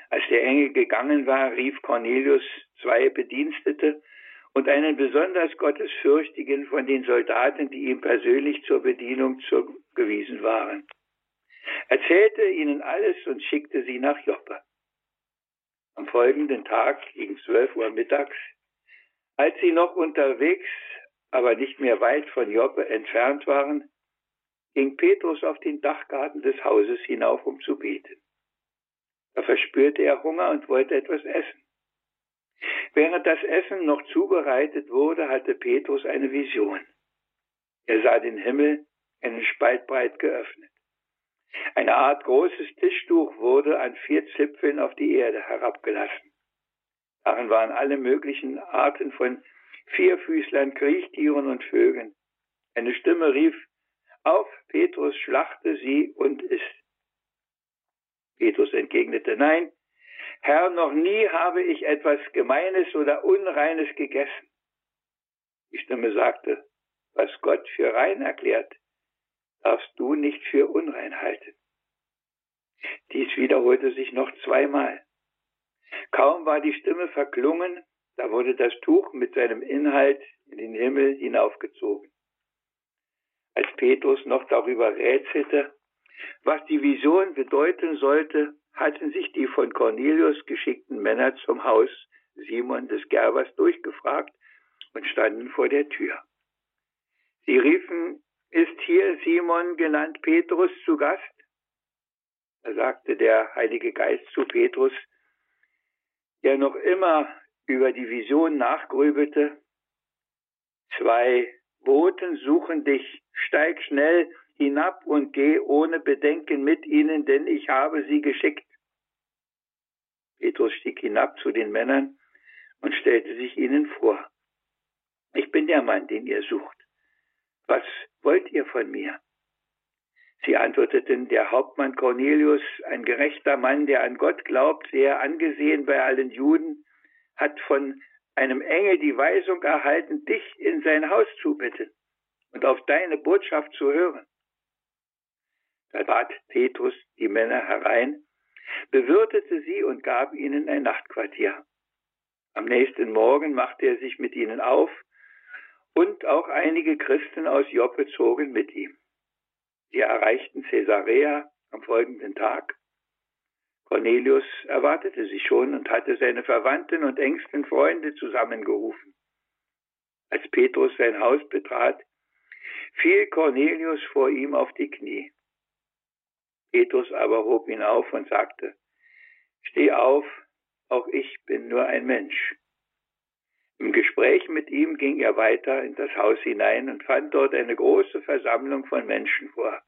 Als der Engel gegangen war, rief Cornelius zwei Bedienstete und einen besonders Gottesfürchtigen von den Soldaten, die ihm persönlich zur Bedienung zugewiesen waren. Erzählte ihnen alles und schickte sie nach Joppe. Am folgenden Tag gegen 12 Uhr mittags, als sie noch unterwegs, aber nicht mehr weit von Joppe entfernt waren, ging Petrus auf den Dachgarten des Hauses hinauf, um zu beten. Da verspürte er Hunger und wollte etwas essen. Während das Essen noch zubereitet wurde, hatte Petrus eine Vision. Er sah den Himmel einen Spalt breit geöffnet. Eine Art großes Tischtuch wurde an vier Zipfeln auf die Erde herabgelassen. Darin waren alle möglichen Arten von Vierfüßlern, Kriechtieren und Vögeln. Eine Stimme rief, auf, Petrus, schlachte sie und isst. Petrus entgegnete, nein, Herr, noch nie habe ich etwas Gemeines oder Unreines gegessen. Die Stimme sagte, was Gott für rein erklärt, darfst du nicht für unrein halten. Dies wiederholte sich noch zweimal. Kaum war die Stimme verklungen, da wurde das Tuch mit seinem Inhalt in den Himmel hinaufgezogen. Als Petrus noch darüber rätselte, was die Vision bedeuten sollte, hatten sich die von Cornelius geschickten Männer zum Haus Simon des Gerbers durchgefragt und standen vor der Tür. Sie riefen, ist hier Simon genannt Petrus zu Gast? Da sagte der Heilige Geist zu Petrus, der noch immer über die Vision nachgrübelte, zwei Boten suchen dich, steig schnell hinab und geh ohne Bedenken mit ihnen, denn ich habe sie geschickt. Petrus stieg hinab zu den Männern und stellte sich ihnen vor. Ich bin der Mann, den ihr sucht. Was wollt ihr von mir? Sie antworteten, der Hauptmann Cornelius, ein gerechter Mann, der an Gott glaubt, sehr angesehen bei allen Juden, hat von einem Engel die Weisung erhalten, dich in sein Haus zu bitten und auf deine Botschaft zu hören. Da bat Petrus die Männer herein, bewirtete sie und gab ihnen ein Nachtquartier. Am nächsten Morgen machte er sich mit ihnen auf und auch einige Christen aus Joppe zogen mit ihm. Sie erreichten Caesarea am folgenden Tag. Cornelius erwartete sie schon und hatte seine Verwandten und engsten Freunde zusammengerufen. Als Petrus sein Haus betrat, fiel Cornelius vor ihm auf die Knie. Petrus aber hob ihn auf und sagte, Steh auf, auch ich bin nur ein Mensch. Im Gespräch mit ihm ging er weiter in das Haus hinein und fand dort eine große Versammlung von Menschen vor.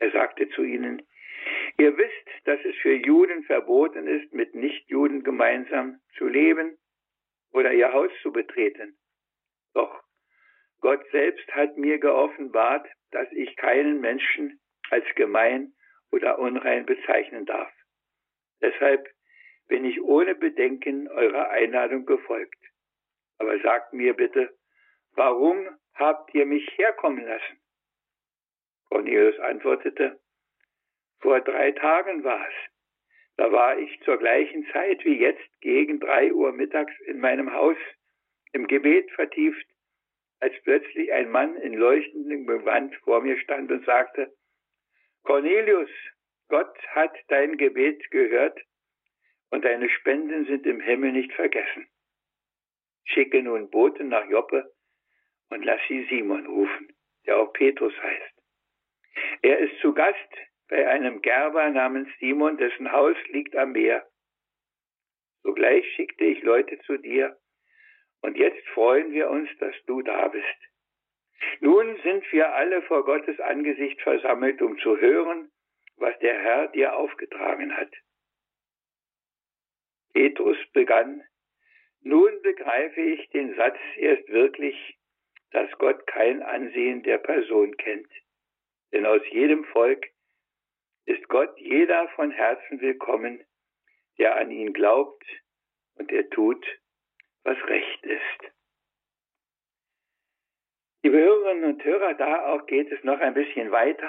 Er sagte zu ihnen, ihr wisst, dass es für Juden verboten ist, mit Nichtjuden gemeinsam zu leben oder ihr Haus zu betreten. Doch Gott selbst hat mir geoffenbart, dass ich keinen Menschen als gemein oder unrein bezeichnen darf. Deshalb bin ich ohne Bedenken eurer Einladung gefolgt. Aber sagt mir bitte, warum habt ihr mich herkommen lassen? Cornelius antwortete, vor drei Tagen war es. Da war ich zur gleichen Zeit wie jetzt gegen drei Uhr mittags in meinem Haus im Gebet vertieft, als plötzlich ein Mann in leuchtendem Gewand vor mir stand und sagte, Cornelius, Gott hat dein Gebet gehört und deine Spenden sind im Himmel nicht vergessen. Schicke nun Boten nach Joppe und lass sie Simon rufen, der auch Petrus heißt. Er ist zu Gast bei einem Gerber namens Simon, dessen Haus liegt am Meer. Sogleich schickte ich Leute zu dir, und jetzt freuen wir uns, dass du da bist. Nun sind wir alle vor Gottes Angesicht versammelt, um zu hören, was der Herr dir aufgetragen hat. Petrus begann, nun begreife ich den Satz erst wirklich, dass Gott kein Ansehen der Person kennt. Denn aus jedem Volk ist Gott jeder von Herzen willkommen, der an ihn glaubt und der tut, was recht ist. Liebe Hörerinnen und Hörer, da auch geht es noch ein bisschen weiter.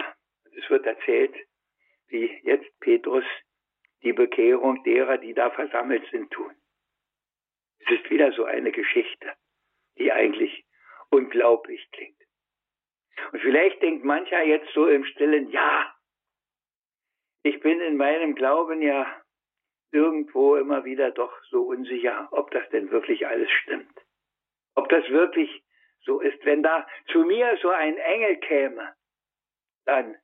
Es wird erzählt, wie jetzt Petrus die Bekehrung derer, die da versammelt sind, tun. Es ist wieder so eine Geschichte, die eigentlich unglaublich klingt. Und vielleicht denkt mancher jetzt so im Stillen, ja, ich bin in meinem Glauben ja irgendwo immer wieder doch so unsicher, ob das denn wirklich alles stimmt. Ob das wirklich so ist. Wenn da zu mir so ein Engel käme, dann,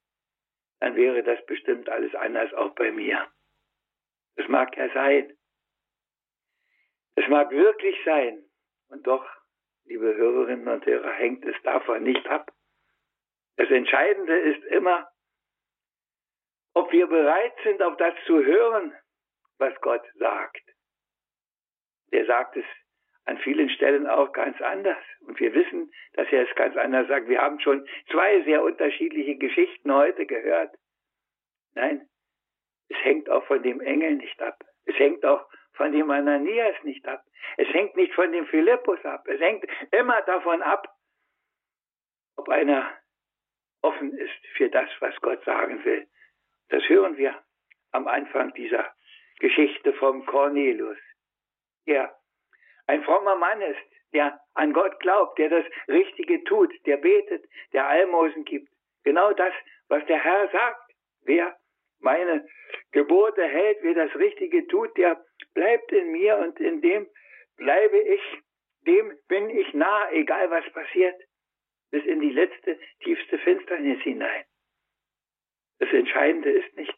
dann wäre das bestimmt alles anders auch bei mir. Das mag ja sein. Es mag wirklich sein. Und doch liebe Hörerinnen und Hörer, hängt es davon nicht ab. Das Entscheidende ist immer, ob wir bereit sind, auf das zu hören, was Gott sagt. Der sagt es an vielen Stellen auch ganz anders. Und wir wissen, dass er es ganz anders sagt. Wir haben schon zwei sehr unterschiedliche Geschichten heute gehört. Nein, es hängt auch von dem Engel nicht ab. Es hängt auch von dem Ananias nicht ab. Es hängt nicht von dem Philippus ab. Es hängt immer davon ab, ob einer offen ist für das, was Gott sagen will. Das hören wir am Anfang dieser Geschichte vom Cornelius. Der ein frommer Mann ist, der an Gott glaubt, der das Richtige tut, der betet, der Almosen gibt. Genau das, was der Herr sagt. Wer meine Gebote hält, wer das Richtige tut, der bleibt in mir und in dem bleibe ich, dem bin ich nah, egal was passiert, bis in die letzte, tiefste Finsternis hinein. Das Entscheidende ist nicht,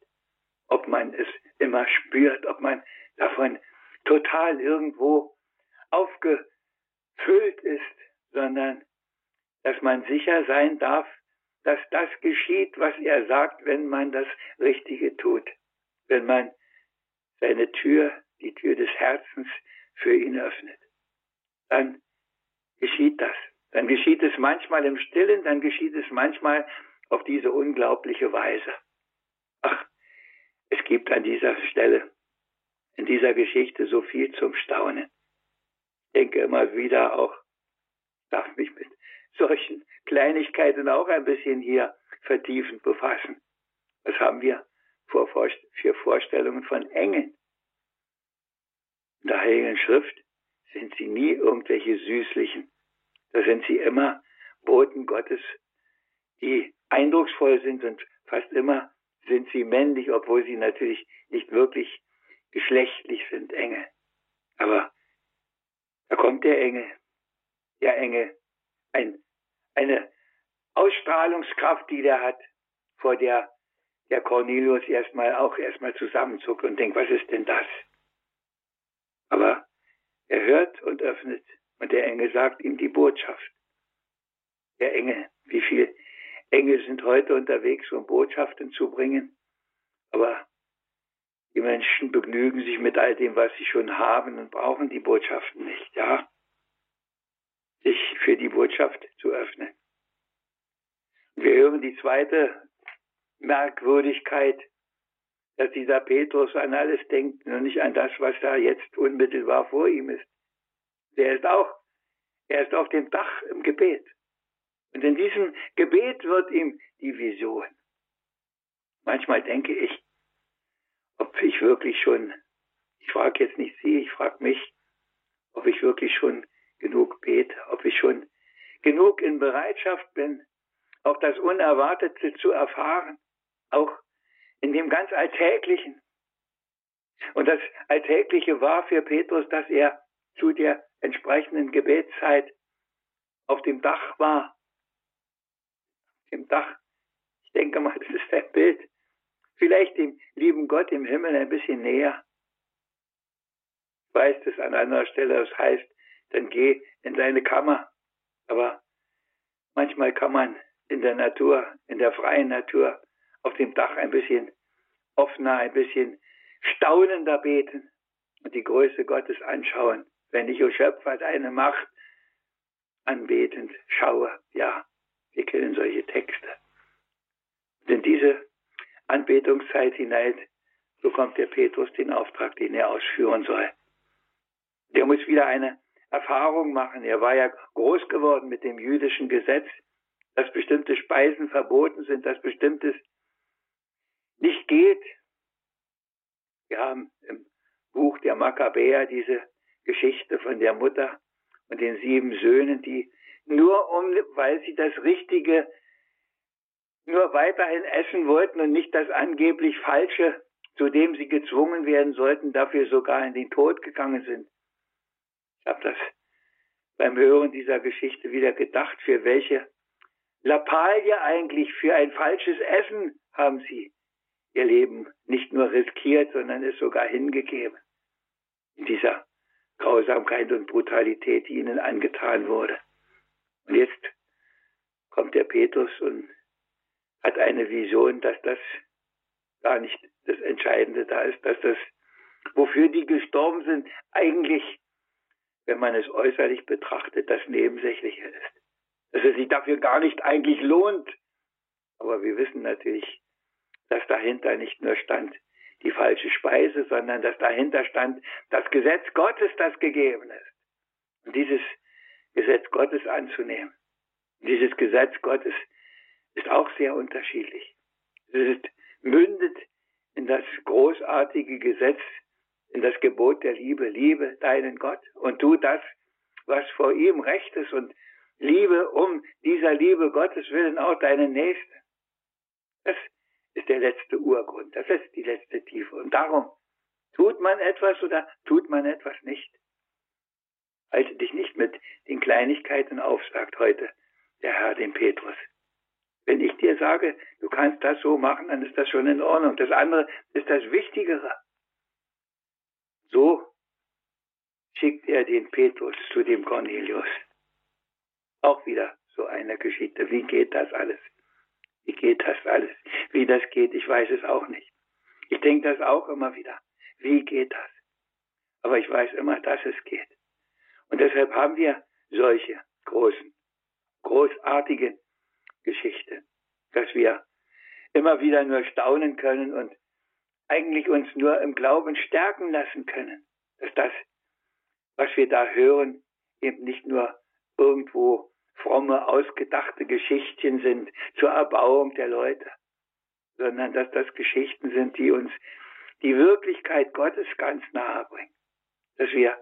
ob man es immer spürt, ob man davon total irgendwo aufgefüllt ist, sondern dass man sicher sein darf, dass das geschieht, was er sagt, wenn man das Richtige tut, wenn man seine Tür, die Tür des Herzens für ihn öffnet. Dann geschieht das. Dann geschieht es manchmal im Stillen, dann geschieht es manchmal auf diese unglaubliche Weise. Ach, es gibt an dieser Stelle, in dieser Geschichte so viel zum Staunen denke immer wieder auch, darf mich mit solchen Kleinigkeiten auch ein bisschen hier vertiefend befassen. Was haben wir für Vorstellungen von Engeln? In der Heiligen Schrift sind sie nie irgendwelche Süßlichen. Da sind sie immer Boten Gottes, die eindrucksvoll sind und fast immer sind sie männlich, obwohl sie natürlich nicht wirklich geschlechtlich sind, Engel. Aber da kommt der Engel, der Engel, ein, eine Ausstrahlungskraft, die der hat, vor der der Cornelius erstmal auch erstmal zusammenzuckt und denkt, was ist denn das? Aber er hört und öffnet und der Engel sagt ihm die Botschaft. Der Engel, wie viele Engel sind heute unterwegs, um Botschaften zu bringen, aber die Menschen begnügen sich mit all dem, was sie schon haben und brauchen die Botschaften nicht, ja? Für die Botschaft zu öffnen. wir hören die zweite Merkwürdigkeit, dass dieser Petrus an alles denkt und nicht an das, was da jetzt unmittelbar vor ihm ist. Der ist auch, er ist auf dem Dach im Gebet. Und in diesem Gebet wird ihm die Vision. Manchmal denke ich, ob ich wirklich schon, ich frage jetzt nicht Sie, ich frage mich, ob ich wirklich schon genug bete, ob ich schon genug in Bereitschaft bin, auch das Unerwartete zu erfahren, auch in dem ganz Alltäglichen. Und das Alltägliche war für Petrus, dass er zu der entsprechenden Gebetszeit auf dem Dach war. Im Dach. Ich denke mal, das ist ein Bild vielleicht dem lieben Gott im Himmel ein bisschen näher. Ich weiß das an einer Stelle, das heißt, dann geh in deine Kammer. Aber manchmal kann man in der Natur, in der freien Natur, auf dem Dach ein bisschen offener, ein bisschen staunender beten und die Größe Gottes anschauen. Wenn ich, o Schöpfer, deine Macht anbetend schaue, ja, wir kennen solche Texte. Denn diese Anbetungszeit hinein bekommt der Petrus den Auftrag, den er ausführen soll. Der muss wieder eine Erfahrung machen. Er war ja groß geworden mit dem jüdischen Gesetz, dass bestimmte Speisen verboten sind, dass bestimmtes nicht geht. Wir haben im Buch der Makkabäer diese Geschichte von der Mutter und den sieben Söhnen, die nur um, weil sie das Richtige nur weiterhin essen wollten und nicht das angeblich Falsche, zu dem sie gezwungen werden sollten, dafür sogar in den Tod gegangen sind. Ich habe das beim Hören dieser Geschichte wieder gedacht, für welche Lappalie eigentlich für ein falsches Essen haben sie ihr Leben nicht nur riskiert, sondern es sogar hingegeben. In dieser Grausamkeit und Brutalität, die ihnen angetan wurde. Und jetzt kommt der Petrus und hat eine Vision, dass das gar nicht das Entscheidende da ist, dass das, wofür die gestorben sind, eigentlich, wenn man es äußerlich betrachtet, das Nebensächliche ist. Dass es sich dafür gar nicht eigentlich lohnt. Aber wir wissen natürlich, dass dahinter nicht nur stand die falsche Speise, sondern dass dahinter stand das Gesetz Gottes, das gegeben ist. Und dieses Gesetz Gottes anzunehmen. Dieses Gesetz Gottes ist auch sehr unterschiedlich. Es ist, mündet in das großartige Gesetz, in das Gebot der Liebe. Liebe deinen Gott und tu das, was vor ihm recht ist und liebe um dieser Liebe Gottes willen auch deinen Nächsten. Das ist der letzte Urgrund, das ist die letzte Tiefe. Und darum tut man etwas oder tut man etwas nicht. Halte dich nicht mit den Kleinigkeiten auf, sagt heute der Herr dem Petrus. Wenn ich dir sage, du kannst das so machen, dann ist das schon in Ordnung. Das andere ist das Wichtigere. So schickt er den Petrus zu dem Cornelius. Auch wieder so eine Geschichte. Wie geht das alles? Wie geht das alles? Wie das geht, ich weiß es auch nicht. Ich denke das auch immer wieder. Wie geht das? Aber ich weiß immer, dass es geht. Und deshalb haben wir solche großen, großartigen Geschichten, dass wir immer wieder nur staunen können und eigentlich uns nur im Glauben stärken lassen können, dass das, was wir da hören, eben nicht nur irgendwo fromme, ausgedachte Geschichten sind zur Erbauung der Leute, sondern dass das Geschichten sind, die uns die Wirklichkeit Gottes ganz nahe bringen. Dass wir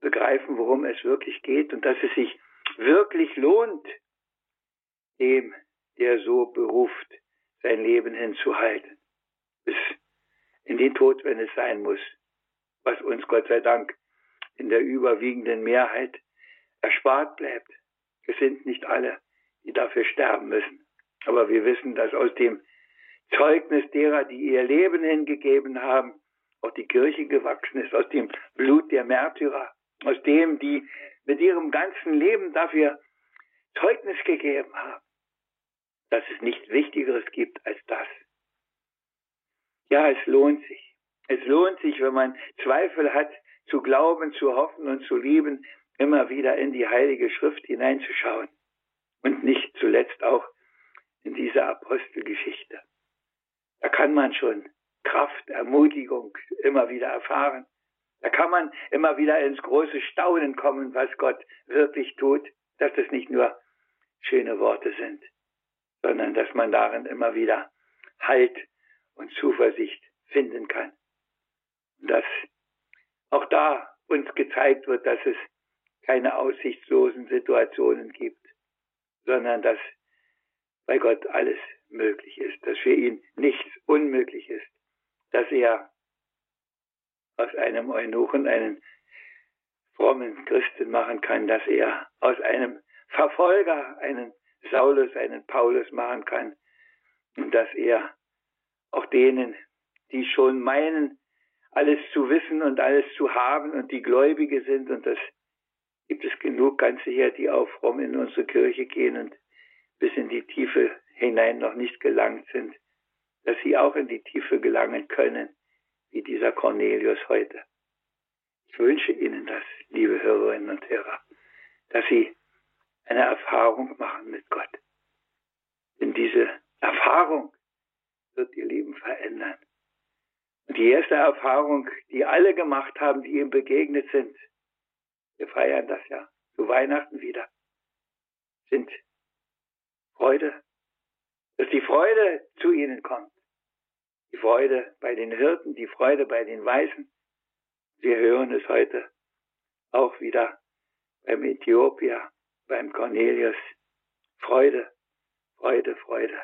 begreifen, worum es wirklich geht und dass es sich wirklich lohnt, dem, der so beruft, sein Leben hinzuhalten. Bis in den Tod, wenn es sein muss, was uns Gott sei Dank in der überwiegenden Mehrheit erspart bleibt. Es sind nicht alle, die dafür sterben müssen. Aber wir wissen, dass aus dem Zeugnis derer, die ihr Leben hingegeben haben, auch die Kirche gewachsen ist, aus dem Blut der Märtyrer, aus dem, die mit ihrem ganzen Leben dafür Zeugnis gegeben haben, dass es nichts Wichtigeres gibt als das. Ja, es lohnt sich. Es lohnt sich, wenn man Zweifel hat, zu glauben, zu hoffen und zu lieben, immer wieder in die Heilige Schrift hineinzuschauen und nicht zuletzt auch in diese Apostelgeschichte. Da kann man schon Kraft, Ermutigung immer wieder erfahren. Da kann man immer wieder ins große Staunen kommen, was Gott wirklich tut, dass das nicht nur schöne Worte sind, sondern dass man darin immer wieder Halt und Zuversicht finden kann. Und dass auch da uns gezeigt wird, dass es keine aussichtslosen Situationen gibt, sondern dass bei Gott alles möglich ist, dass für ihn nichts unmöglich ist, dass er aus einem Eunuchen einen frommen Christen machen kann, dass er aus einem Verfolger einen Saulus, einen Paulus machen kann und dass er auch denen, die schon meinen, alles zu wissen und alles zu haben und die Gläubige sind und das gibt es genug ganz sicher, die auch fromm in unsere Kirche gehen und bis in die Tiefe hinein noch nicht gelangt sind, dass sie auch in die Tiefe gelangen können, wie dieser Cornelius heute. Ich wünsche Ihnen das, liebe Hörerinnen und Hörer, dass Sie eine Erfahrung machen mit Gott. Denn diese Erfahrung wird Ihr Leben verändern. Und die erste Erfahrung, die alle gemacht haben, die ihm begegnet sind, wir feiern das ja zu Weihnachten wieder, sind Freude, dass die Freude zu ihnen kommt. Die Freude bei den Hirten, die Freude bei den Weißen. Wir hören es heute auch wieder beim Äthiopier, beim Cornelius. Freude, Freude, Freude.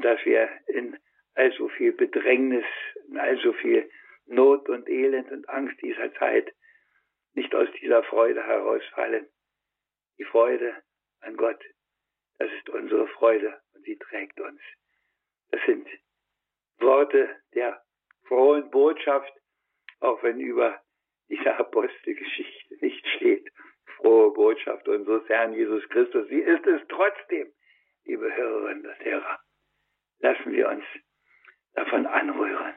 Dass wir in all so viel Bedrängnis, in all so viel Not und Elend und Angst dieser Zeit nicht aus dieser Freude herausfallen. Die Freude an Gott, das ist unsere Freude und sie trägt uns. Das sind Worte der frohen Botschaft, auch wenn über dieser Apostelgeschichte nicht steht. Frohe Botschaft unseres Herrn Jesus Christus. Sie ist es trotzdem, liebe Hörerinnen und Hörer. Lassen wir uns davon anrühren.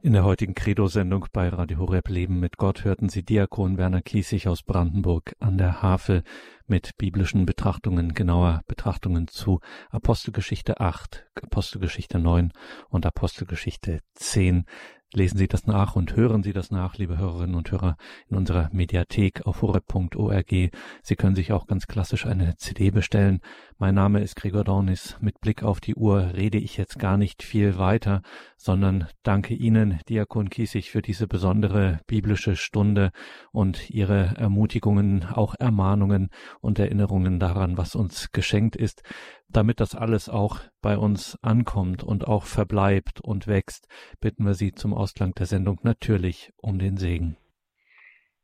In der heutigen Credo-Sendung bei Radio Horeb Leben mit Gott hörten Sie Diakon Werner Kiesig aus Brandenburg an der Havel mit biblischen Betrachtungen, genauer Betrachtungen zu Apostelgeschichte 8, Apostelgeschichte 9 und Apostelgeschichte 10. Lesen Sie das nach und hören Sie das nach, liebe Hörerinnen und Hörer, in unserer Mediathek auf horeb.org. Sie können sich auch ganz klassisch eine CD bestellen. Mein Name ist Gregor Dornis. Mit Blick auf die Uhr rede ich jetzt gar nicht viel weiter, sondern danke Ihnen, Diakon Kiesig, für diese besondere biblische Stunde und Ihre Ermutigungen, auch Ermahnungen und Erinnerungen daran, was uns geschenkt ist damit das alles auch bei uns ankommt und auch verbleibt und wächst, bitten wir Sie zum Ausklang der Sendung natürlich um den Segen.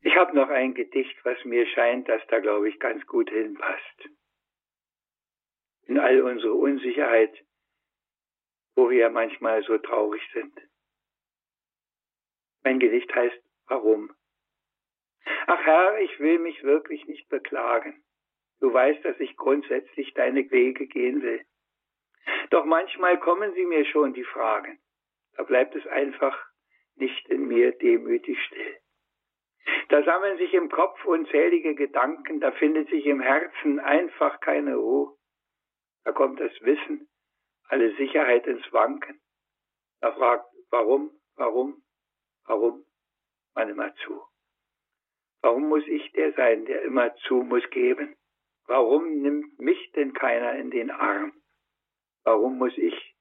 Ich habe noch ein Gedicht, was mir scheint, dass da, glaube ich, ganz gut hinpasst. In all unsere Unsicherheit, wo wir manchmal so traurig sind. Mein Gedicht heißt Warum? Ach Herr, ich will mich wirklich nicht beklagen. Du weißt, dass ich grundsätzlich deine Wege gehen will. Doch manchmal kommen sie mir schon die Fragen. Da bleibt es einfach nicht in mir demütig still. Da sammeln sich im Kopf unzählige Gedanken, da findet sich im Herzen einfach keine Ruhe. Da kommt das Wissen, alle Sicherheit ins Wanken. Da fragt, warum, warum, warum, man immer zu. Warum muss ich der sein, der immer zu muss geben? Warum nimmt mich denn keiner in den Arm? Warum muss ich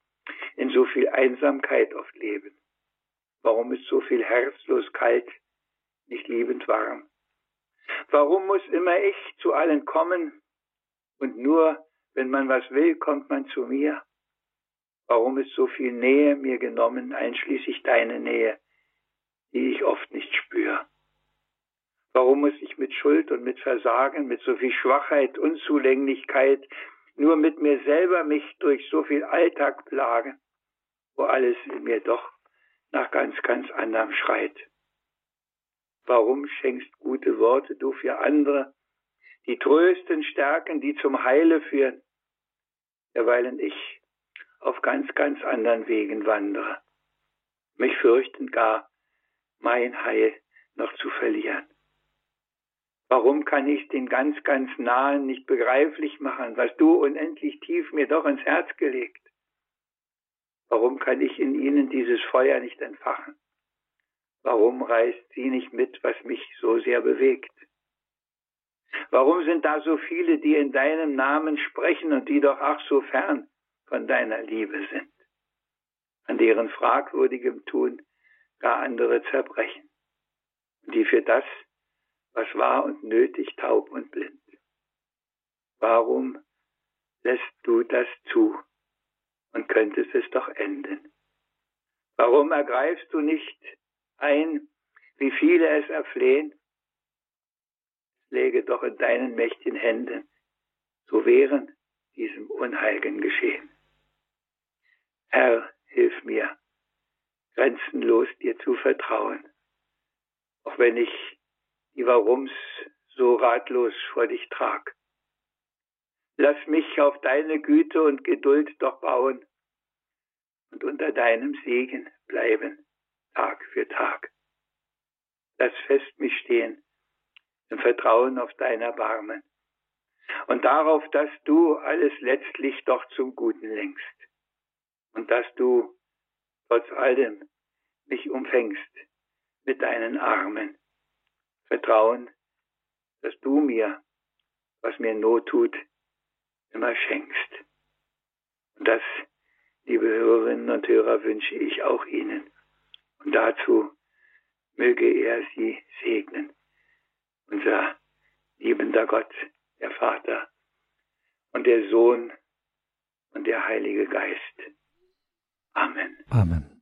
in so viel Einsamkeit oft leben? Warum ist so viel herzlos kalt, nicht liebend warm? Warum muss immer ich zu allen kommen und nur, wenn man was will, kommt man zu mir? Warum ist so viel Nähe mir genommen, einschließlich deine Nähe, die ich oft nicht spüre? Warum muss ich mit Schuld und mit Versagen, mit so viel Schwachheit, Unzulänglichkeit, nur mit mir selber mich durch so viel Alltag plagen, wo alles in mir doch nach ganz, ganz anderem schreit? Warum schenkst gute Worte du für andere, die trösten, stärken, die zum Heile führen, derweilen ich auf ganz, ganz anderen Wegen wandere, mich fürchten gar, mein Heil noch zu verlieren. Warum kann ich den ganz, ganz Nahen nicht begreiflich machen, was du unendlich tief mir doch ins Herz gelegt? Warum kann ich in ihnen dieses Feuer nicht entfachen? Warum reißt sie nicht mit, was mich so sehr bewegt? Warum sind da so viele, die in deinem Namen sprechen und die doch ach so fern von deiner Liebe sind, an deren fragwürdigem Tun gar andere zerbrechen, und die für das, was war und nötig, taub und blind. Warum lässt du das zu und könntest es doch enden? Warum ergreifst du nicht ein, wie viele es erflehen? Lege doch in deinen mächtigen Händen, so wären diesem Unheiligen geschehen. Herr, hilf mir, grenzenlos dir zu vertrauen, auch wenn ich die Warums so ratlos vor dich trag. Lass mich auf deine Güte und Geduld doch bauen und unter deinem Segen bleiben, Tag für Tag. Lass fest mich stehen im Vertrauen auf dein Erbarmen und darauf, dass du alles letztlich doch zum Guten lenkst und dass du trotz allem mich umfängst mit deinen Armen Vertrauen, dass du mir, was mir Not tut, immer schenkst. Und das, liebe Hörerinnen und Hörer, wünsche ich auch Ihnen. Und dazu möge er Sie segnen. Unser liebender Gott, der Vater und der Sohn und der Heilige Geist. Amen. Amen.